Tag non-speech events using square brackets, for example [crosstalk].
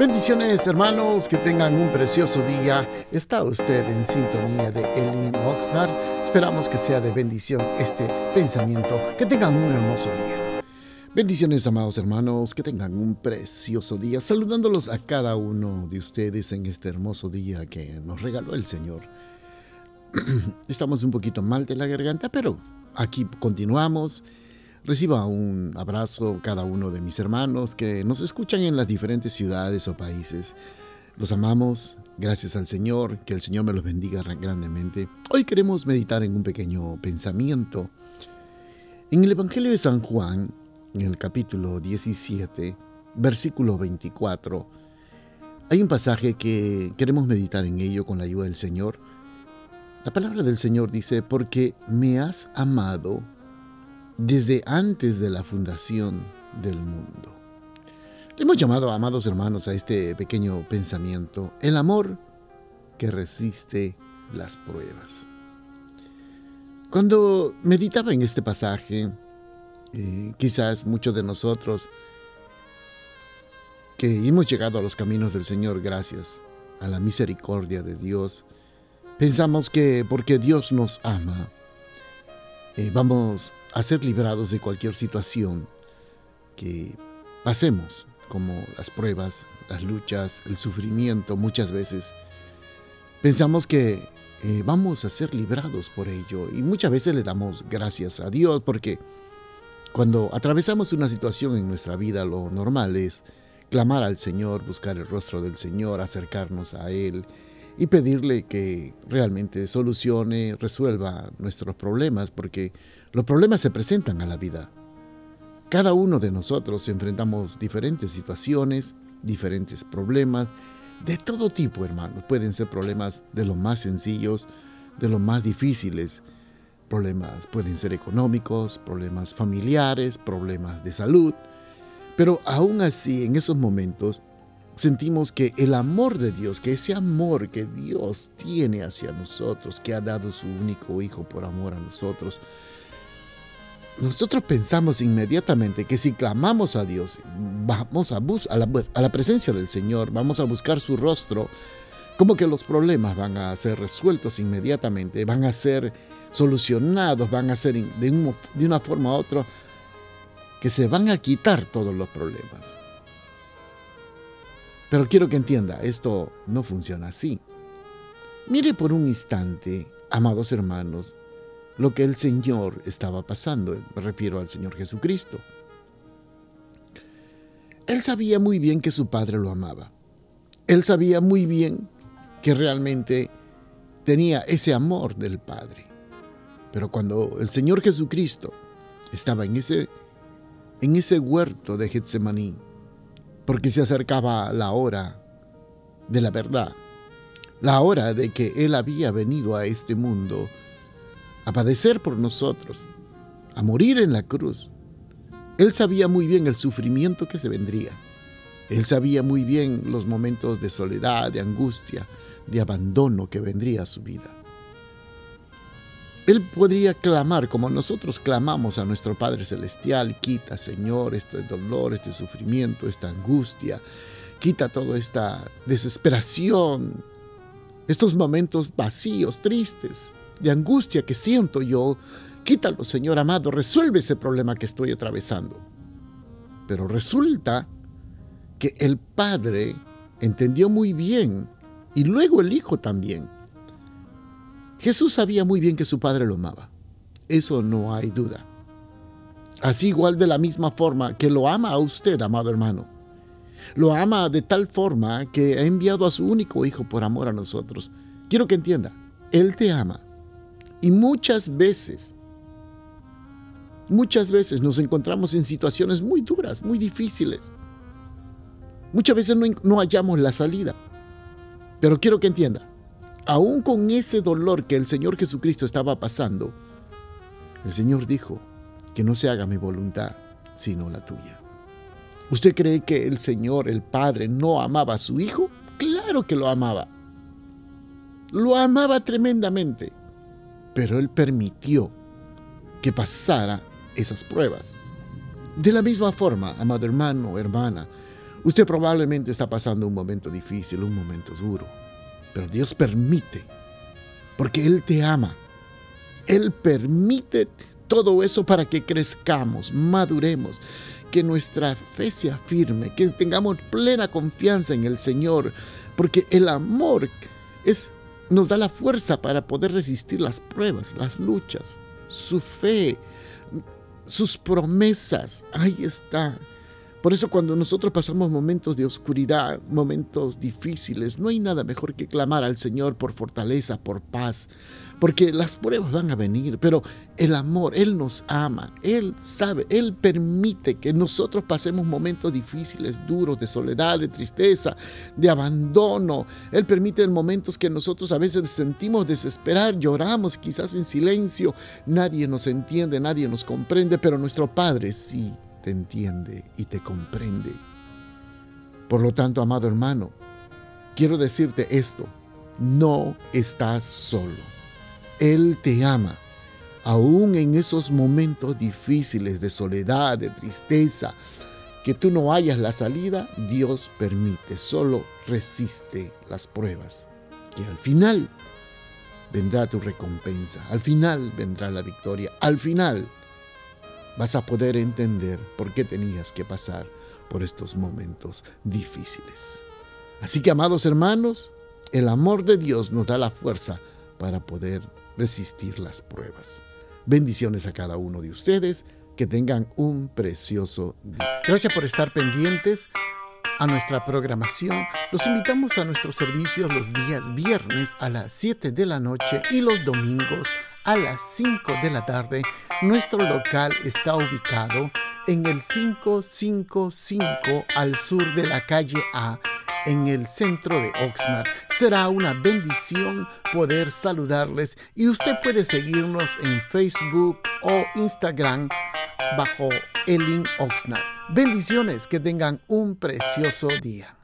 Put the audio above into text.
Bendiciones hermanos, que tengan un precioso día. Está usted en sintonía de Elin Oxnard. Esperamos que sea de bendición este pensamiento. Que tengan un hermoso día. Bendiciones amados hermanos, que tengan un precioso día. Saludándolos a cada uno de ustedes en este hermoso día que nos regaló el Señor. [clears throat] Estamos un poquito mal de la garganta, pero aquí continuamos Reciba un abrazo cada uno de mis hermanos que nos escuchan en las diferentes ciudades o países. Los amamos, gracias al Señor, que el Señor me los bendiga grandemente. Hoy queremos meditar en un pequeño pensamiento. En el Evangelio de San Juan, en el capítulo 17, versículo 24, hay un pasaje que queremos meditar en ello con la ayuda del Señor. La palabra del Señor dice, porque me has amado desde antes de la fundación del mundo. Le hemos llamado, amados hermanos, a este pequeño pensamiento, el amor que resiste las pruebas. Cuando meditaba en este pasaje, eh, quizás muchos de nosotros que hemos llegado a los caminos del Señor gracias a la misericordia de Dios, pensamos que porque Dios nos ama, eh, vamos a ser librados de cualquier situación que pasemos, como las pruebas, las luchas, el sufrimiento muchas veces. Pensamos que eh, vamos a ser librados por ello y muchas veces le damos gracias a Dios porque cuando atravesamos una situación en nuestra vida lo normal es clamar al Señor, buscar el rostro del Señor, acercarnos a Él y pedirle que realmente solucione, resuelva nuestros problemas porque los problemas se presentan a la vida. Cada uno de nosotros enfrentamos diferentes situaciones, diferentes problemas, de todo tipo, hermanos. Pueden ser problemas de los más sencillos, de los más difíciles. Problemas pueden ser económicos, problemas familiares, problemas de salud. Pero aún así, en esos momentos, sentimos que el amor de Dios, que ese amor que Dios tiene hacia nosotros, que ha dado su único Hijo por amor a nosotros, nosotros pensamos inmediatamente que si clamamos a Dios, vamos a, la, a la presencia del Señor, vamos a buscar su rostro, como que los problemas van a ser resueltos inmediatamente, van a ser solucionados, van a ser de, de una forma u otra, que se van a quitar todos los problemas. Pero quiero que entienda, esto no funciona así. Mire por un instante, amados hermanos, lo que el Señor estaba pasando. Me refiero al Señor Jesucristo. Él sabía muy bien que su Padre lo amaba. Él sabía muy bien que realmente tenía ese amor del Padre. Pero cuando el Señor Jesucristo estaba en ese, en ese huerto de Getsemaní, porque se acercaba la hora de la verdad, la hora de que Él había venido a este mundo a padecer por nosotros, a morir en la cruz. Él sabía muy bien el sufrimiento que se vendría. Él sabía muy bien los momentos de soledad, de angustia, de abandono que vendría a su vida. Él podría clamar como nosotros clamamos a nuestro Padre Celestial, quita Señor este dolor, este sufrimiento, esta angustia, quita toda esta desesperación, estos momentos vacíos, tristes de angustia que siento yo, quítalo, Señor amado, resuelve ese problema que estoy atravesando. Pero resulta que el Padre entendió muy bien, y luego el Hijo también. Jesús sabía muy bien que su Padre lo amaba. Eso no hay duda. Así igual de la misma forma que lo ama a usted, amado hermano. Lo ama de tal forma que ha enviado a su único Hijo por amor a nosotros. Quiero que entienda, Él te ama y muchas veces, muchas veces nos encontramos en situaciones muy duras, muy difíciles. Muchas veces no, hallamos la salida. Pero quiero que entienda, aún con ese dolor que el Señor Jesucristo estaba pasando, el Señor dijo que no se haga mi voluntad, sino la tuya. ¿Usted cree que el Señor, el Padre, no amaba a su Hijo? Claro que lo amaba. Lo amaba tremendamente pero Él permitió que pasara esas pruebas. De la misma forma, amado hermano, hermana, Usted probablemente está pasando un momento difícil, un momento duro, pero Dios permite, porque Él te ama. Él permite todo eso para que crezcamos, maduremos, que nuestra fe sea firme, que tengamos plena confianza en el Señor, porque el amor es, nos da la fuerza para poder resistir las pruebas, las luchas, su fe, sus promesas, ahí está. Por eso cuando nosotros pasamos momentos de oscuridad, momentos difíciles, no hay nada mejor que clamar al Señor por fortaleza, por paz, porque las pruebas van a venir, pero el amor, Él nos ama, Él sabe, Él permite que nosotros pasemos momentos difíciles, duros, de soledad, de tristeza, de abandono. Él permite momentos que nosotros a veces sentimos desesperar, lloramos quizás en silencio, nadie nos entiende, nadie nos comprende, pero nuestro Padre sí te entiende y te comprende. Por lo tanto, amado hermano, quiero decirte esto, no estás solo. Él te ama, aún en esos momentos difíciles de soledad, de tristeza, que tú no hayas la salida, Dios permite, solo resiste las pruebas. Y al final vendrá tu recompensa, al final vendrá la victoria, al final vas a poder entender por qué tenías que pasar por estos momentos difíciles. Así que, amados hermanos, el amor de Dios nos da la fuerza para poder resistir las pruebas. Bendiciones a cada uno de ustedes, que tengan un precioso día. Gracias por estar pendientes a nuestra programación. Los invitamos a nuestros servicios los días viernes a las 7 de la noche y los domingos a las 5 de la tarde. Nuestro local está ubicado en el 555 al sur de la calle A, en el centro de Oxnard. Será una bendición poder saludarles y usted puede seguirnos en Facebook o Instagram bajo Elin Oxnard. Bendiciones, que tengan un precioso día.